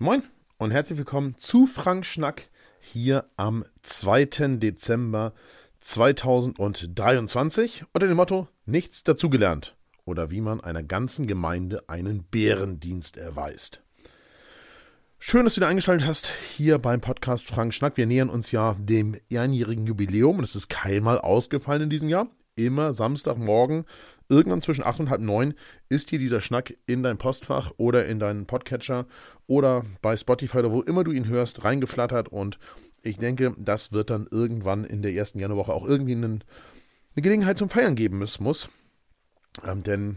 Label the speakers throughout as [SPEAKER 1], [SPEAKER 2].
[SPEAKER 1] Moin und herzlich willkommen zu Frank Schnack hier am 2. Dezember 2023 unter dem Motto Nichts dazugelernt oder wie man einer ganzen Gemeinde einen Bärendienst erweist. Schön, dass du wieder eingeschaltet hast hier beim Podcast Frank Schnack. Wir nähern uns ja dem einjährigen Jubiläum und es ist keinmal ausgefallen in diesem Jahr. Immer Samstagmorgen irgendwann zwischen 8 und halb 9 ist hier dieser Schnack in dein Postfach oder in deinen Podcatcher oder bei Spotify oder wo immer du ihn hörst, reingeflattert und ich denke, das wird dann irgendwann in der ersten Januarwoche auch irgendwie einen, eine Gelegenheit zum Feiern geben müssen muss. Ähm, denn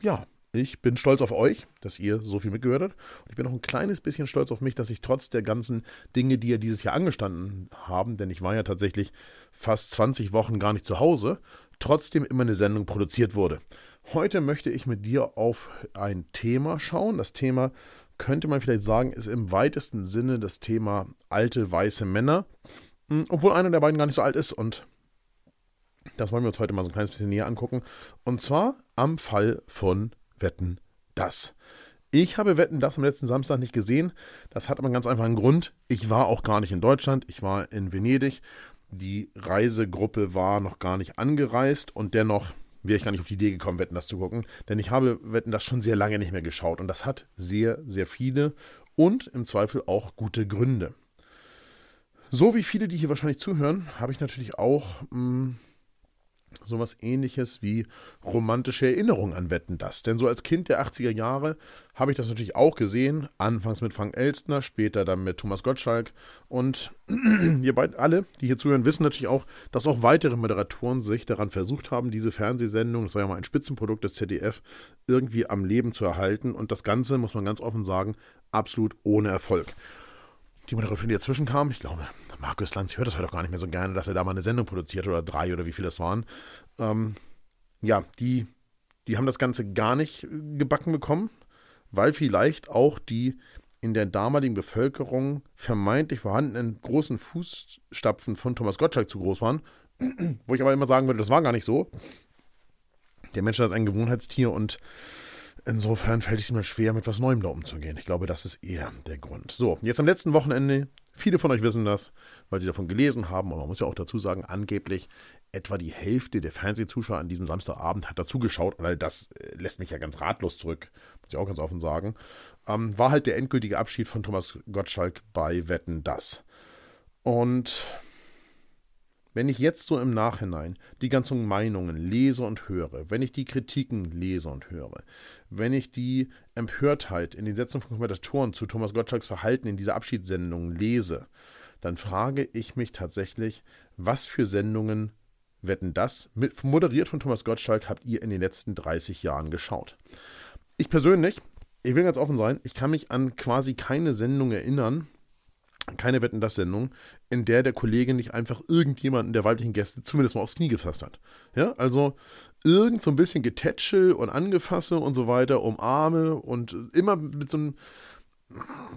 [SPEAKER 1] ja, ich bin stolz auf euch, dass ihr so viel mitgehört habt. Und ich bin auch ein kleines bisschen stolz auf mich, dass ich trotz der ganzen Dinge, die ja dieses Jahr angestanden haben, denn ich war ja tatsächlich fast 20 Wochen gar nicht zu Hause, trotzdem immer eine Sendung produziert wurde. Heute möchte ich mit dir auf ein Thema schauen. Das Thema könnte man vielleicht sagen, ist im weitesten Sinne das Thema alte weiße Männer. Hm, obwohl einer der beiden gar nicht so alt ist und das wollen wir uns heute mal so ein kleines bisschen näher angucken. Und zwar am Fall von Wetten das. Ich habe Wetten das am letzten Samstag nicht gesehen. Das hat aber einen ganz einfachen Grund. Ich war auch gar nicht in Deutschland. Ich war in Venedig die Reisegruppe war noch gar nicht angereist und dennoch wäre ich gar nicht auf die Idee gekommen, Wetten das zu gucken, denn ich habe Wetten das schon sehr lange nicht mehr geschaut und das hat sehr, sehr viele und im Zweifel auch gute Gründe. So wie viele, die hier wahrscheinlich zuhören, habe ich natürlich auch mh, hm, sowas ähnliches wie romantische Erinnerungen an Wetten das. Denn so als Kind der 80er Jahre habe ich das natürlich auch gesehen. Anfangs mit Frank Elstner, später dann mit Thomas Gottschalk. Und ihr beide alle, die hier zuhören, wissen natürlich auch, dass auch weitere Moderatoren sich daran versucht haben, diese Fernsehsendung, das war ja mal ein Spitzenprodukt des ZDF, irgendwie am Leben zu erhalten. Und das Ganze, muss man ganz offen sagen, absolut ohne Erfolg die Moderatorin, die dazwischen kam, ich glaube, Markus Lanz hört das heute auch gar nicht mehr so gerne, dass er da mal eine Sendung produziert oder drei oder wie viele das waren. Ähm, ja, die, die haben das Ganze gar nicht gebacken bekommen, weil vielleicht auch die in der damaligen Bevölkerung vermeintlich vorhandenen großen Fußstapfen von Thomas Gottschalk zu groß waren. Wo ich aber immer sagen würde, das war gar nicht so. Der Mensch hat ein Gewohnheitstier und Insofern fällt es mir schwer, mit was Neuem da umzugehen. Ich glaube, das ist eher der Grund. So, jetzt am letzten Wochenende, viele von euch wissen das, weil sie davon gelesen haben, und man muss ja auch dazu sagen, angeblich etwa die Hälfte der Fernsehzuschauer an diesem Samstagabend hat dazugeschaut, weil das äh, lässt mich ja ganz ratlos zurück, muss ich auch ganz offen sagen, ähm, war halt der endgültige Abschied von Thomas Gottschalk bei Wetten Das. Und wenn ich jetzt so im Nachhinein die ganzen Meinungen lese und höre, wenn ich die Kritiken lese und höre, wenn ich die Empörtheit in den Sätzen von Kommentatoren zu Thomas Gottschalks Verhalten in dieser Abschiedssendung lese, dann frage ich mich tatsächlich, was für Sendungen wetten das, mit, moderiert von Thomas Gottschalk, habt ihr in den letzten 30 Jahren geschaut? Ich persönlich, ich will ganz offen sein, ich kann mich an quasi keine Sendung erinnern, keine Wetten das Sendung, in der der Kollege nicht einfach irgendjemanden der weiblichen Gäste zumindest mal aufs Knie gefasst hat. Ja, also irgend so ein bisschen Getätschel und Angefasse und so weiter, umarme und immer mit so einem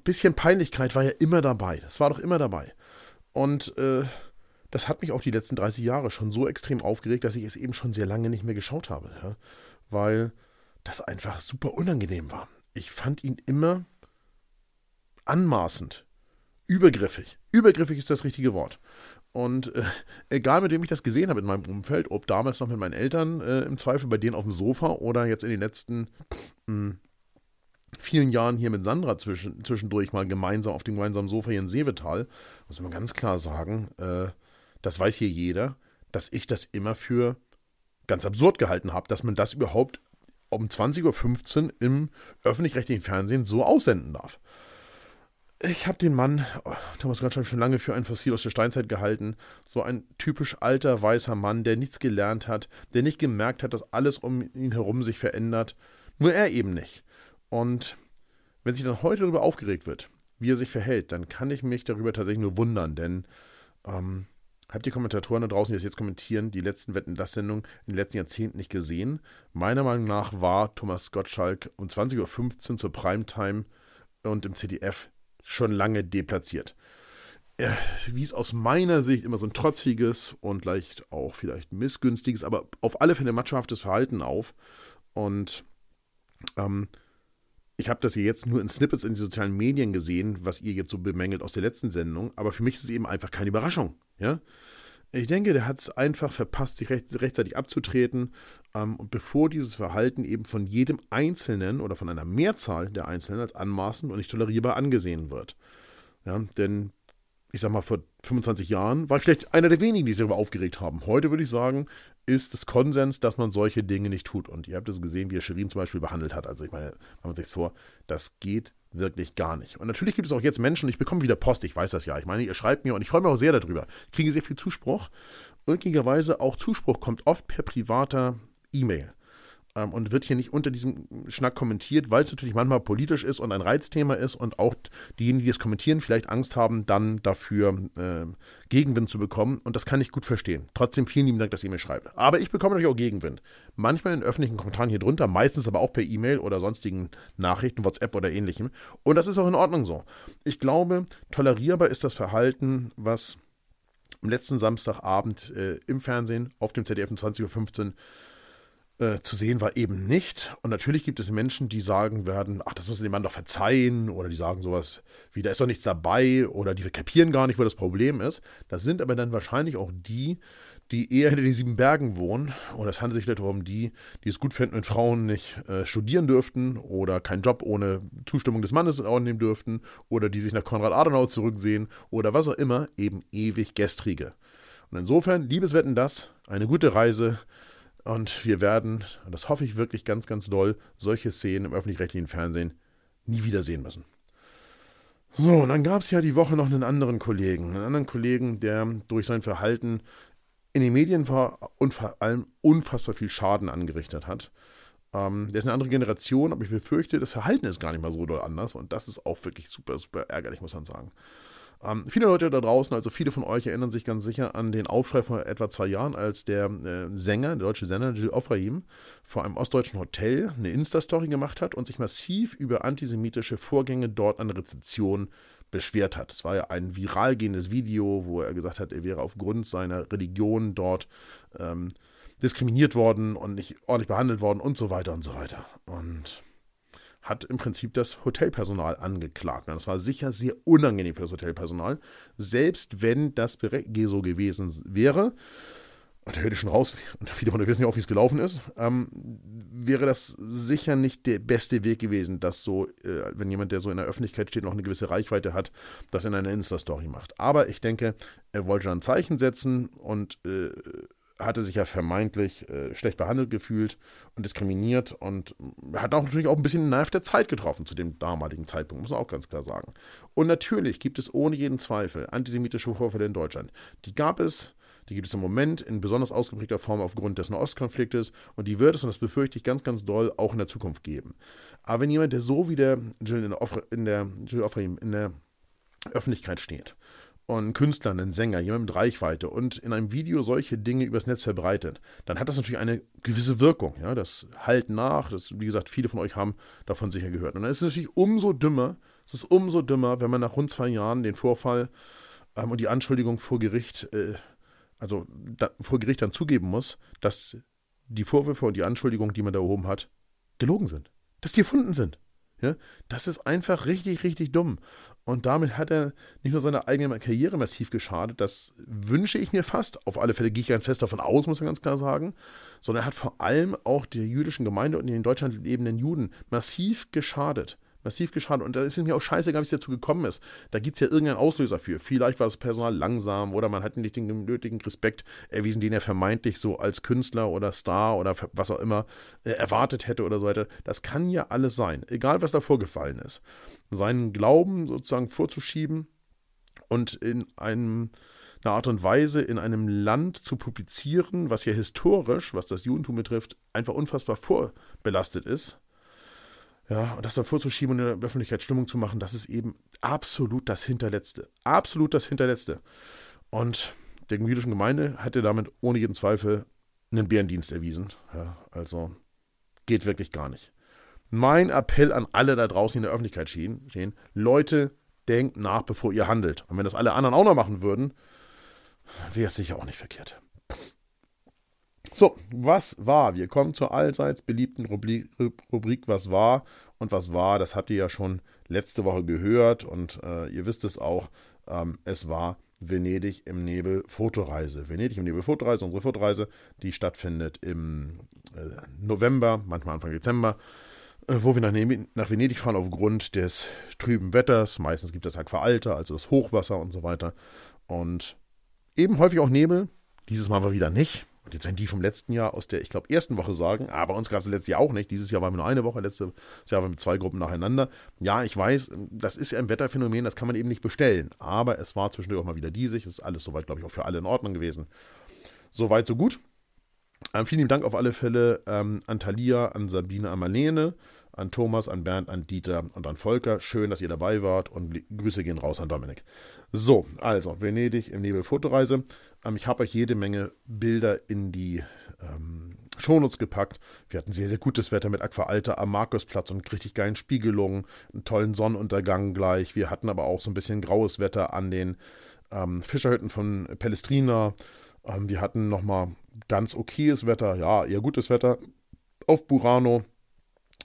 [SPEAKER 1] bisschen Peinlichkeit war ja immer dabei. Das war doch immer dabei. Und äh, das hat mich auch die letzten 30 Jahre schon so extrem aufgeregt, dass ich es eben schon sehr lange nicht mehr geschaut habe. Ja? Weil das einfach super unangenehm war. Ich fand ihn immer anmaßend übergriffig. Übergriffig ist das richtige Wort. Und äh, egal, mit wem ich das gesehen habe in meinem Umfeld, ob damals noch mit meinen Eltern äh, im Zweifel bei denen auf dem Sofa oder jetzt in den letzten mh, hm, vielen Jahren hier mit Sandra zwischen, zwischendurch mal gemeinsam auf dem gemeinsamen Sofa hier in Seevetal, muss man ganz klar sagen, äh, das weiß hier jeder, dass ich das immer für ganz absurd gehalten habe, dass man das überhaupt um 20.15 Uhr im öffentlich-rechtlichen Fernsehen so aussenden darf. Ich habe den Mann, oh, Thomas Gottschalk, schon lange für ein Fossil aus der Steinzeit gehalten. So ein typisch alter, weißer Mann, der nichts gelernt hat, der nicht gemerkt hat, dass alles um ihn herum sich verändert. Nur er eben nicht. Und wenn sich dann heute darüber aufgeregt wird, wie er sich verhält, dann kann ich mich darüber tatsächlich nur wundern, denn ähm, habt ihr Kommentatoren da draußen, die das jetzt kommentieren, die letzten Wetten das Sendung in den letzten Jahrzehnten nicht gesehen? Meiner Meinung nach war Thomas Gottschalk um 20.15 Uhr zur Primetime und im CDF schon lange deplatziert. Er wies aus meiner Sicht immer so ein trotziges und leicht auch vielleicht missgünstiges, aber auf alle Fälle matschhaftes Verhalten auf. Und ähm, ich habe das hier jetzt nur in Snippets in den sozialen Medien gesehen, was ihr jetzt so bemängelt aus der letzten Sendung, aber für mich ist es eben einfach keine Überraschung. Ja? Ich denke, der hat es einfach verpasst, sich recht, rechtzeitig abzutreten. Ähm, bevor dieses Verhalten eben von jedem Einzelnen oder von einer Mehrzahl der Einzelnen als anmaßend und nicht tolerierbar angesehen wird. Ja, denn ich sag mal, vor 25 Jahren war ich vielleicht einer der wenigen, die sich darüber aufgeregt haben. Heute würde ich sagen, ist es Konsens, dass man solche Dinge nicht tut. Und ihr habt es gesehen, wie er Shirin zum Beispiel behandelt hat. Also ich meine, machen wir uns nichts vor, das geht wirklich gar nicht. Und natürlich gibt es auch jetzt Menschen, ich bekomme wieder Post, ich weiß das ja. Ich meine, ihr schreibt mir und ich freue mich auch sehr darüber. Ich kriege sehr viel Zuspruch. Irrtümlicherweise auch Zuspruch kommt oft per privater E-Mail ähm, und wird hier nicht unter diesem Schnack kommentiert, weil es natürlich manchmal politisch ist und ein Reizthema ist und auch diejenigen, die es kommentieren, vielleicht Angst haben, dann dafür äh, Gegenwind zu bekommen. Und das kann ich gut verstehen. Trotzdem vielen lieben Dank, dass ihr mir schreibt. Aber ich bekomme natürlich auch Gegenwind. Manchmal in öffentlichen Kommentaren hier drunter, meistens aber auch per E-Mail oder sonstigen Nachrichten, WhatsApp oder ähnlichem. Und das ist auch in Ordnung so. Ich glaube, tolerierbar ist das Verhalten, was am letzten Samstagabend äh, im Fernsehen auf dem ZDF um 20.15 Uhr äh, zu sehen war eben nicht. Und natürlich gibt es Menschen, die sagen werden, ach, das muss dem Mann doch verzeihen, oder die sagen sowas wie, da ist doch nichts dabei, oder die kapieren gar nicht, wo das Problem ist. Das sind aber dann wahrscheinlich auch die, die eher hinter den sieben Bergen wohnen. Oder es handelt sich vielleicht um die, die es gut finden, wenn Frauen nicht äh, studieren dürften oder keinen Job ohne Zustimmung des Mannes annehmen dürften oder die sich nach Konrad Adenauer zurücksehen oder was auch immer, eben ewig gestrige. Und insofern, liebes Wetten das, eine gute Reise und wir werden, und das hoffe ich wirklich ganz, ganz doll, solche Szenen im öffentlich-rechtlichen Fernsehen nie wieder sehen müssen. So, und dann gab es ja die Woche noch einen anderen Kollegen, einen anderen Kollegen, der durch sein Verhalten in den Medien war und vor allem unfassbar viel Schaden angerichtet hat. Ähm, der ist eine andere Generation, aber ich befürchte, das Verhalten ist gar nicht mal so doll anders und das ist auch wirklich super, super ärgerlich, muss man sagen. Ähm, viele Leute da draußen, also viele von euch erinnern sich ganz sicher an den Aufschrei vor etwa zwei Jahren, als der äh, Sänger, der deutsche Sänger Gilles Ofraim, vor einem ostdeutschen Hotel eine Insta-Story gemacht hat und sich massiv über antisemitische Vorgänge dort an der Rezeption beschwert hat. Es war ja ein viral gehendes Video, wo er gesagt hat, er wäre aufgrund seiner Religion dort ähm, diskriminiert worden und nicht ordentlich behandelt worden und so weiter und so weiter. Und hat im Prinzip das Hotelpersonal angeklagt. Und das war sicher sehr unangenehm für das Hotelpersonal, selbst wenn das so gewesen wäre. Und da hört schon raus, und viele von euch wissen ja auch, wie es gelaufen ist, ähm, wäre das sicher nicht der beste Weg gewesen, dass so, äh, wenn jemand, der so in der Öffentlichkeit steht, noch eine gewisse Reichweite hat, das in einer Insta-Story macht. Aber ich denke, er wollte dann ein Zeichen setzen und äh, hatte sich ja vermeintlich äh, schlecht behandelt gefühlt und diskriminiert und hat auch natürlich auch ein bisschen den Nerv der Zeit getroffen zu dem damaligen Zeitpunkt, muss man auch ganz klar sagen. Und natürlich gibt es ohne jeden Zweifel antisemitische Vorfälle in Deutschland. Die gab es, die gibt es im Moment in besonders ausgeprägter Form aufgrund des Nahostkonfliktes und die wird es, und das befürchte ich ganz, ganz doll, auch in der Zukunft geben. Aber wenn jemand, der so wie der Jill in der, in der, Jill Offrim in der Öffentlichkeit steht und Künstler, einen Sänger, jemand mit Reichweite und in einem Video solche Dinge übers Netz verbreitet, dann hat das natürlich eine gewisse Wirkung. Ja, das halt nach, das, wie gesagt, viele von euch haben davon sicher gehört. Und dann ist es natürlich umso dümmer, es ist umso dümmer, wenn man nach rund zwei Jahren den Vorfall ähm, und die Anschuldigung vor Gericht, äh, also da, vor Gericht dann zugeben muss, dass die Vorwürfe und die Anschuldigungen, die man da erhoben hat, gelogen sind. Dass die erfunden sind. Ja, das ist einfach richtig, richtig dumm. Und damit hat er nicht nur seiner eigenen Karriere massiv geschadet, das wünsche ich mir fast, auf alle Fälle gehe ich ganz fest davon aus, muss man ganz klar sagen, sondern er hat vor allem auch der jüdischen Gemeinde und den in Deutschland lebenden Juden massiv geschadet massiv geschadet. Und da ist es mir auch scheißegal, wie es dazu gekommen ist. Da gibt es ja irgendeinen Auslöser für. Vielleicht war das Personal langsam oder man hat nicht den nötigen Respekt erwiesen, den er vermeintlich so als Künstler oder Star oder was auch immer äh, erwartet hätte oder so weiter. Das kann ja alles sein, egal was da vorgefallen ist. Seinen Glauben sozusagen vorzuschieben und in einem eine Art und Weise in einem Land zu publizieren, was ja historisch, was das Judentum betrifft, einfach unfassbar vorbelastet ist, ja, und das dann vorzuschieben und in der Öffentlichkeit Stimmung zu machen, das ist eben absolut das Hinterletzte. Absolut das Hinterletzte. Und der jüdischen Gemeinde hätte damit ohne jeden Zweifel einen Bärendienst erwiesen. Ja, also geht wirklich gar nicht. Mein Appell an alle da draußen in der Öffentlichkeit stehen Leute, denkt nach, bevor ihr handelt. Und wenn das alle anderen auch noch machen würden, wäre es sicher auch nicht verkehrt. So, was war? Wir kommen zur allseits beliebten Rubrik, Rubrik Was war und was war. Das habt ihr ja schon letzte Woche gehört und äh, ihr wisst es auch. Ähm, es war Venedig im Nebel Fotoreise. Venedig im Nebel Fotoreise, unsere Fotoreise, die stattfindet im äh, November, manchmal Anfang Dezember, äh, wo wir nach, nach, Venedig fahren aufgrund des trüben Wetters. Meistens gibt es Aqualter, also das Hochwasser und so weiter. Und eben häufig auch Nebel. Dieses Mal war wieder nicht. Jetzt werden die vom letzten Jahr aus der, ich glaube, ersten Woche sagen, aber ah, uns gab es letztes Jahr auch nicht. Dieses Jahr waren wir nur eine Woche, letztes Jahr waren wir zwei Gruppen nacheinander. Ja, ich weiß, das ist ja ein Wetterphänomen, das kann man eben nicht bestellen. Aber es war zwischendurch auch mal wieder diesig. Es ist alles soweit, glaube ich, auch für alle in Ordnung gewesen. Soweit, so gut. Ähm, vielen Dank auf alle Fälle ähm, an Thalia, an Sabine, an Marlene, an Thomas, an Bernd, an Dieter und an Volker. Schön, dass ihr dabei wart und Grüße gehen raus an Dominik. So, also Venedig im Nebel Fotoreise. Ähm, ich habe euch jede Menge Bilder in die ähm, Shownotes gepackt. Wir hatten sehr, sehr gutes Wetter mit Aqua am Markusplatz und richtig geilen Spiegelungen, einen tollen Sonnenuntergang gleich. Wir hatten aber auch so ein bisschen graues Wetter an den ähm, Fischerhütten von Palestrina. Ähm, wir hatten nochmal ganz okayes Wetter, ja, eher gutes Wetter auf Burano.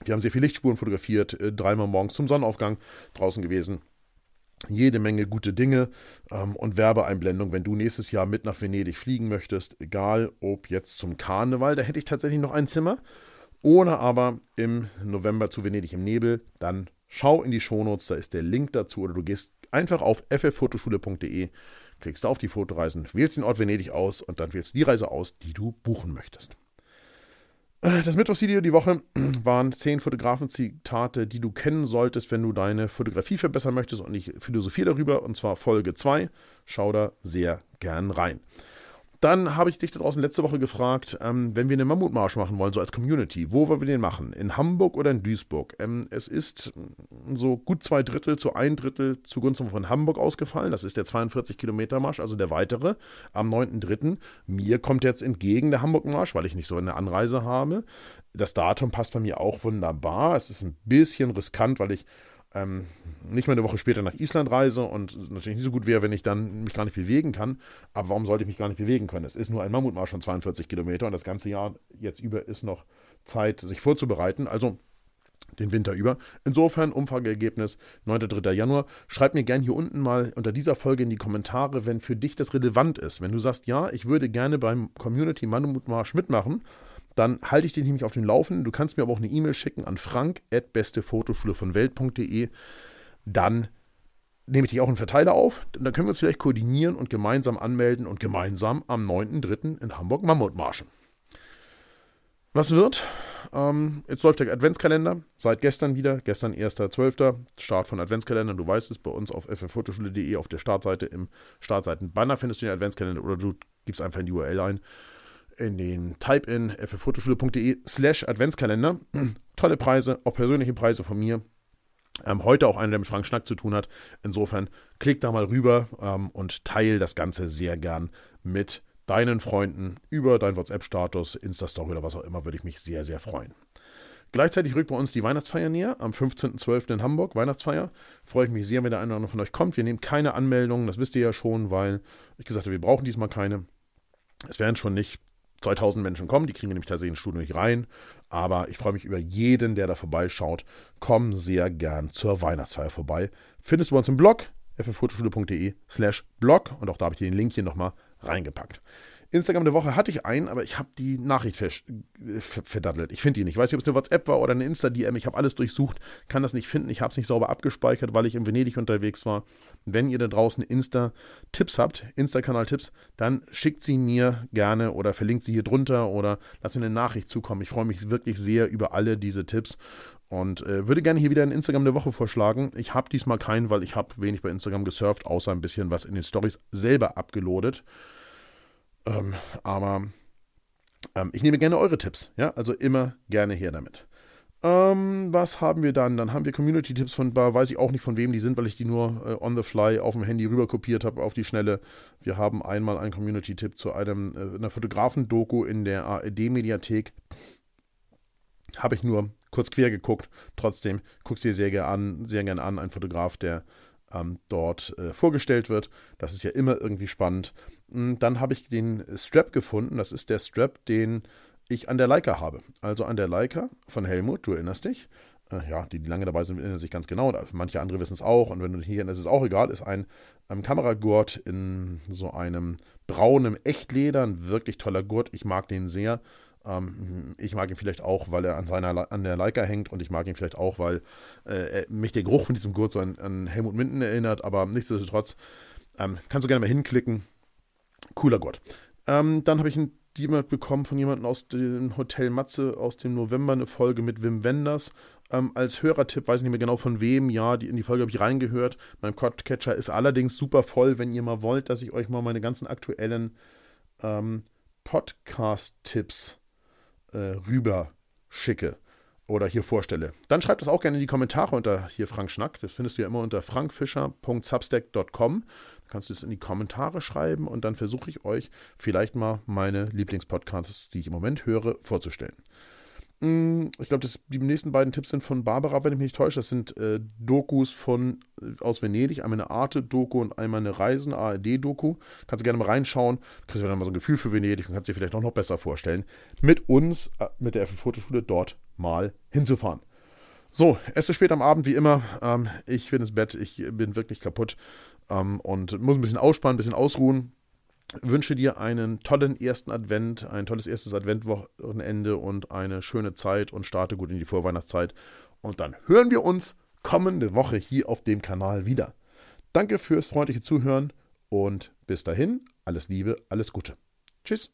[SPEAKER 1] Wir haben sehr viele Lichtspuren fotografiert, äh, dreimal morgens zum Sonnenaufgang draußen gewesen. Jede Menge gute Dinge ähm, und Werbeeinblendung, wenn du nächstes Jahr mit nach Venedig fliegen möchtest, egal ob jetzt zum Karneval, da hätte ich tatsächlich noch ein Zimmer, oder aber im November zu Venedig im Nebel, dann schau in die Shownotes, da ist der Link dazu, oder du gehst einfach auf fffotoschule.de, klickst auf die Fotoreisen, wählst den Ort Venedig aus und dann wählst du die Reise aus, die du buchen möchtest. Äh, das Mittwochsvideo die Woche waren zehn Fotografenzitate, die du kennen solltest, wenn du deine Fotografie verbessern möchtest und ich philosophiere darüber, und zwar Folge 2. Schau da sehr gern rein. Dann habe ich dich da draußen letzte Woche gefragt, ähm, wenn wir einen Mammutmarsch machen wollen, so als Community, wo wollen wir den machen? In Hamburg oder in Duisburg? Ähm, es ist so gut zwei Drittel zu ein Drittel zugunsten von Hamburg ausgefallen. Das ist der 42 Kilometer Marsch, also der weitere, am 9.3. Mir kommt jetzt entgegen der Hamburg-Marsch, weil ich nicht so eine Anreise habe. Das Datum passt bei mir auch wunderbar. Es ist ein bisschen riskant, weil ich ähm, nicht mal eine Woche später nach Island reise und natürlich nicht so gut wäre, wenn ich dann mich gar nicht bewegen kann. Aber warum sollte ich mich gar nicht bewegen können? Es ist nur ein Mammutmarsch von 42 Kilometer und das ganze Jahr jetzt über ist noch Zeit, sich vorzubereiten. Also den Winter über. Insofern Umfrageergebnis 9.3. Januar. Schreib mir gerne hier unten mal unter dieser Folge in die Kommentare, wenn für dich das relevant ist. Wenn du sagst, ja, ich würde gerne beim Community Mammutmarsch mitmachen, dann halte ich dich nämlich auf den Laufenden. Du kannst mir aber auch eine E-Mail schicken an frank.bestefotoschule von Welt.de. Dann nehme ich dich auch in Verteiler auf. Dann können wir uns vielleicht koordinieren und gemeinsam anmelden und gemeinsam am 9.3. in Hamburg Mammut marschen. Was wird? Ähm, jetzt läuft der Adventskalender. Seit gestern wieder. Gestern 1.12. Start von Adventskalendern. Du weißt es, bei uns auf fffotoschule.de auf der Startseite im Startseiten-Banner findest du den Adventskalender oder du gibst einfach in die URL ein in den Type-in fffotoschule.de slash Adventskalender. Tolle Preise, auch persönliche Preise von mir. Ähm, heute auch einer, der mit Frank Schnack zu tun hat. Insofern klick da mal rüber ähm, und teile das Ganze sehr gern mit deinen Freunden über deinen WhatsApp-Status, Insta-Story oder was auch immer, würde ich mich sehr, sehr freuen. Gleichzeitig rückt bei uns die Weihnachtsfeier näher, am 15.12. in Hamburg, Weihnachtsfeier. Freue ich mich sehr, wenn der eine oder andere von euch kommt. Wir nehmen keine Anmeldungen, das wisst ihr ja schon, weil ich gesagt habe, wir brauchen diesmal keine. Es werden schon nicht 2000 Menschen kommen, die kriegen wir nämlich tatsächlich ins Studio nicht rein. Aber ich freue mich über jeden, der da vorbeischaut. Komm sehr gern zur Weihnachtsfeier vorbei. Findest du bei uns im Blog fffotoschule.de slash blog und auch da habe ich dir den Link hier nochmal reingepackt. Instagram der Woche hatte ich einen, aber ich habe die Nachricht äh, verdattelt. Ich finde die nicht. Ich weiß nicht, ob es eine WhatsApp war oder eine Insta-DM. Ich habe alles durchsucht, kann das nicht finden. Ich habe es nicht sauber abgespeichert, weil ich in Venedig unterwegs war. Wenn ihr da draußen Insta-Tipps habt, Insta-Kanal-Tipps, dann schickt sie mir gerne oder verlinkt sie hier drunter oder lasst mir eine Nachricht zukommen. Ich freue mich wirklich sehr über alle diese Tipps und äh, würde gerne hier wieder ein Instagram der Woche vorschlagen. Ich habe diesmal keinen, weil ich habe wenig bei Instagram gesurft, außer ein bisschen was in den Stories selber abgeloadet. Ähm, aber ähm, ich nehme gerne eure Tipps. Ja, also immer gerne her damit. Ähm, was haben wir dann? Dann haben wir Community-Tipps von, weiß ich auch nicht von wem die sind, weil ich die nur äh, on the fly auf dem Handy rüber kopiert habe auf die Schnelle. Wir haben einmal einen Community-Tipp zu einem, äh, einer Fotografen-Doku in der ARD-Mediathek. Habe ich nur kurz quer geguckt. Trotzdem guckst dir sehr gerne an, sehr gerne an. Ein Fotograf, der ähm, dort äh, vorgestellt wird. Das ist ja immer irgendwie spannend. Hm, dann habe ich den Strap gefunden. Das ist der Strap, den ich an der Leica habe. Also an der Leica von Helmut, du erinnerst dich. Äh, ja, die, die lange dabei sind, erinnern sich ganz genau. Manche andere wissen es auch. Und wenn du hier, das ist auch egal, ist ein, ein Kameragurt in so einem braunen Echtleder. Ein wirklich toller Gurt. Ich mag den sehr. Ähm, ich mag ihn vielleicht auch, weil er an, seiner, an der Leica hängt und ich mag ihn vielleicht auch, weil äh, mich der Geruch von diesem Gurt so an, an Helmut Minden erinnert, aber nichtsdestotrotz ähm, kannst du gerne mal hinklicken. Cooler Gurt. Ähm, dann habe ich ein jemand bekommen von jemandem aus dem Hotel Matze aus dem November eine Folge mit Wim Wenders. Ähm, als Hörertipp, weiß ich nicht mehr genau von wem, ja, die, in die Folge habe ich reingehört. Mein Podcatcher ist allerdings super voll, wenn ihr mal wollt, dass ich euch mal meine ganzen aktuellen ähm, Podcast-Tipps äh, rüber schicke oder hier vorstelle. Dann schreibt das auch gerne in die Kommentare unter hier Frank Schnack. Das findest du ja immer unter frankfischer.substack.com. Da kannst du es in die Kommentare schreiben und dann versuche ich euch vielleicht mal meine Lieblingspodcasts, die ich im Moment höre, vorzustellen. Ich glaube, die nächsten beiden Tipps sind von Barbara, wenn ich mich nicht täusche. Das sind äh, Dokus von äh, aus Venedig, einmal eine Arte-Doku und einmal eine Reisen, ARD-Doku. Kannst du gerne mal reinschauen. Kriegst du dann mal so ein Gefühl für Venedig und kannst dir vielleicht auch noch besser vorstellen, mit uns, äh, mit der Fotoschule dort mal hinzufahren. So, es ist spät am Abend, wie immer. Ähm, ich bin ins Bett, ich bin wirklich kaputt ähm, und muss ein bisschen ausspannen, ein bisschen ausruhen wünsche dir einen tollen ersten Advent, ein tolles erstes Adventwochenende und eine schöne Zeit und starte gut in die Vorweihnachtszeit. Und dann hören wir uns kommende Woche hier auf dem Kanal wieder. Danke fürs freundliche Zuhören und bis dahin alles Liebe, alles Gute. Tschüss.